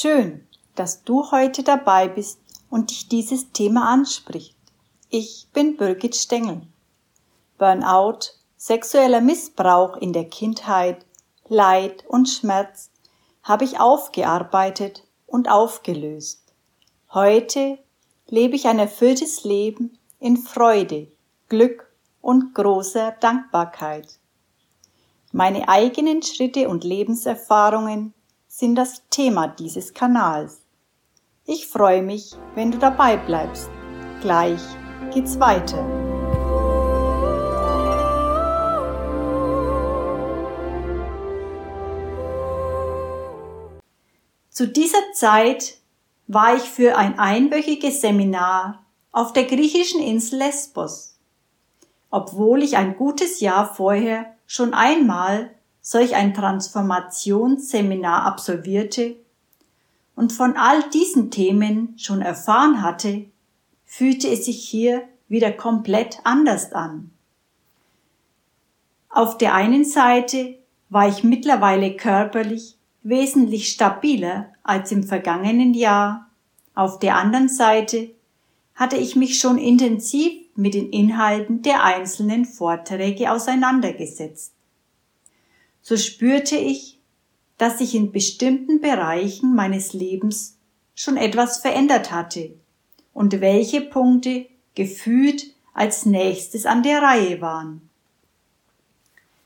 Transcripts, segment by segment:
Schön, dass du heute dabei bist und dich dieses Thema anspricht. Ich bin Birgit Stengel. Burnout, sexueller Missbrauch in der Kindheit, Leid und Schmerz habe ich aufgearbeitet und aufgelöst. Heute lebe ich ein erfülltes Leben in Freude, Glück und großer Dankbarkeit. Meine eigenen Schritte und Lebenserfahrungen sind das Thema dieses Kanals. Ich freue mich, wenn du dabei bleibst. Gleich geht's weiter. Zu dieser Zeit war ich für ein einwöchiges Seminar auf der griechischen Insel Lesbos. Obwohl ich ein gutes Jahr vorher schon einmal solch ein Transformationsseminar absolvierte und von all diesen Themen schon erfahren hatte, fühlte es sich hier wieder komplett anders an. Auf der einen Seite war ich mittlerweile körperlich wesentlich stabiler als im vergangenen Jahr, auf der anderen Seite hatte ich mich schon intensiv mit den Inhalten der einzelnen Vorträge auseinandergesetzt. So spürte ich, dass sich in bestimmten Bereichen meines Lebens schon etwas verändert hatte und welche Punkte gefühlt als nächstes an der Reihe waren.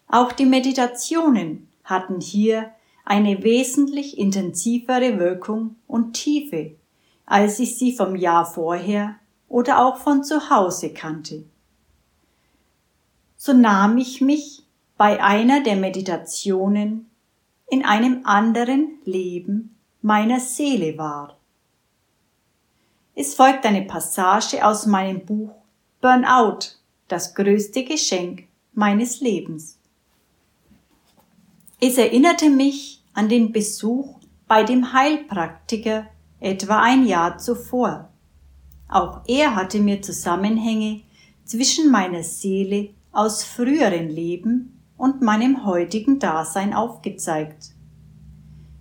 Auch die Meditationen hatten hier eine wesentlich intensivere Wirkung und Tiefe, als ich sie vom Jahr vorher oder auch von zu Hause kannte. So nahm ich mich bei einer der Meditationen in einem anderen Leben meiner Seele wahr. Es folgt eine Passage aus meinem Buch Burnout, das größte Geschenk meines Lebens. Es erinnerte mich an den Besuch bei dem Heilpraktiker etwa ein Jahr zuvor. Auch er hatte mir Zusammenhänge zwischen meiner Seele aus früheren Leben und meinem heutigen Dasein aufgezeigt.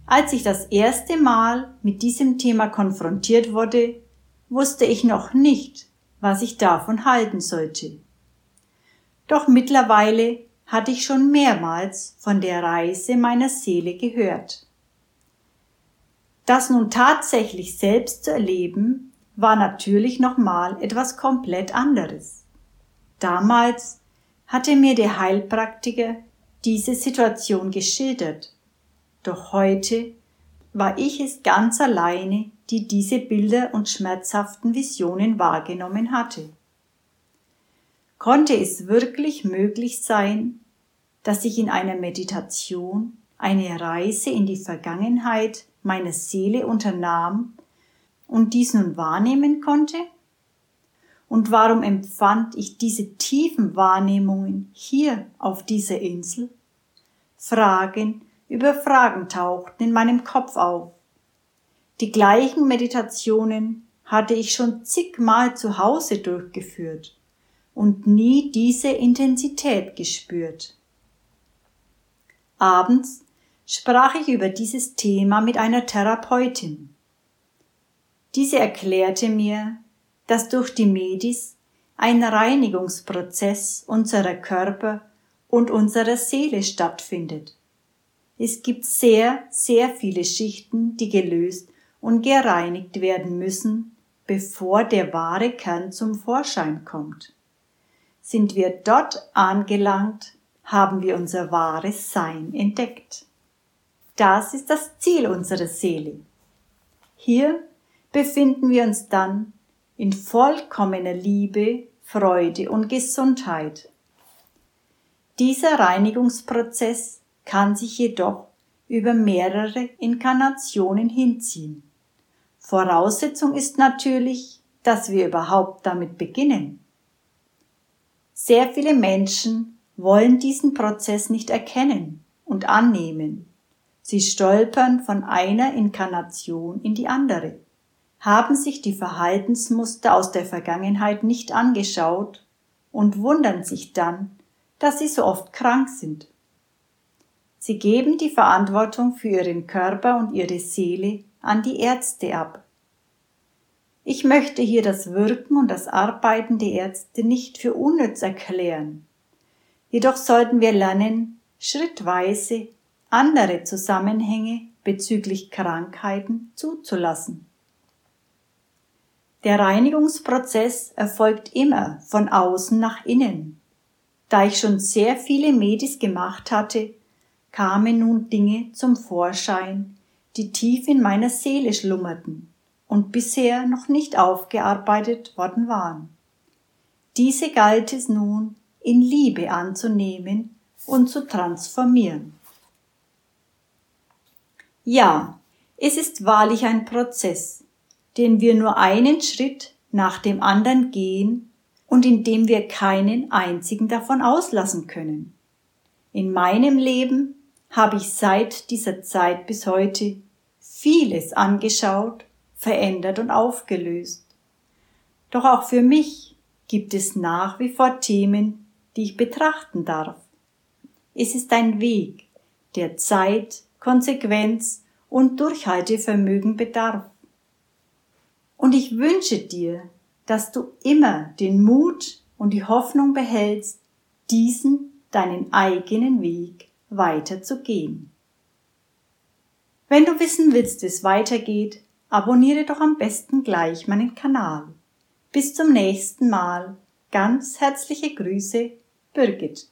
Als ich das erste Mal mit diesem Thema konfrontiert wurde, wusste ich noch nicht, was ich davon halten sollte. Doch mittlerweile hatte ich schon mehrmals von der Reise meiner Seele gehört. Das nun tatsächlich selbst zu erleben, war natürlich nochmal etwas komplett anderes. Damals hatte mir der Heilpraktiker diese Situation geschildert, doch heute war ich es ganz alleine, die diese Bilder und schmerzhaften Visionen wahrgenommen hatte. Konnte es wirklich möglich sein, dass ich in einer Meditation eine Reise in die Vergangenheit meiner Seele unternahm und dies nun wahrnehmen konnte? Und warum empfand ich diese tiefen Wahrnehmungen hier auf dieser Insel? Fragen über Fragen tauchten in meinem Kopf auf. Die gleichen Meditationen hatte ich schon zigmal zu Hause durchgeführt und nie diese Intensität gespürt. Abends sprach ich über dieses Thema mit einer Therapeutin. Diese erklärte mir, dass durch die Medis ein Reinigungsprozess unserer Körper und unserer Seele stattfindet. Es gibt sehr, sehr viele Schichten, die gelöst und gereinigt werden müssen, bevor der wahre Kern zum Vorschein kommt. Sind wir dort angelangt, haben wir unser wahres Sein entdeckt. Das ist das Ziel unserer Seele. Hier befinden wir uns dann in vollkommener Liebe, Freude und Gesundheit. Dieser Reinigungsprozess kann sich jedoch über mehrere Inkarnationen hinziehen. Voraussetzung ist natürlich, dass wir überhaupt damit beginnen. Sehr viele Menschen wollen diesen Prozess nicht erkennen und annehmen. Sie stolpern von einer Inkarnation in die andere haben sich die Verhaltensmuster aus der Vergangenheit nicht angeschaut und wundern sich dann, dass sie so oft krank sind. Sie geben die Verantwortung für ihren Körper und ihre Seele an die Ärzte ab. Ich möchte hier das Wirken und das Arbeiten der Ärzte nicht für unnütz erklären. Jedoch sollten wir lernen, schrittweise andere Zusammenhänge bezüglich Krankheiten zuzulassen. Der Reinigungsprozess erfolgt immer von außen nach innen. Da ich schon sehr viele Medis gemacht hatte, kamen nun Dinge zum Vorschein, die tief in meiner Seele schlummerten und bisher noch nicht aufgearbeitet worden waren. Diese galt es nun in Liebe anzunehmen und zu transformieren. Ja, es ist wahrlich ein Prozess, den wir nur einen Schritt nach dem anderen gehen und in dem wir keinen einzigen davon auslassen können. In meinem Leben habe ich seit dieser Zeit bis heute vieles angeschaut, verändert und aufgelöst. Doch auch für mich gibt es nach wie vor Themen, die ich betrachten darf. Es ist ein Weg, der Zeit, Konsequenz und Durchhaltevermögen bedarf. Und ich wünsche dir, dass du immer den Mut und die Hoffnung behältst, diesen deinen eigenen Weg weiterzugehen. Wenn du wissen willst, wie es weitergeht, abonniere doch am besten gleich meinen Kanal. Bis zum nächsten Mal. Ganz herzliche Grüße, Birgit.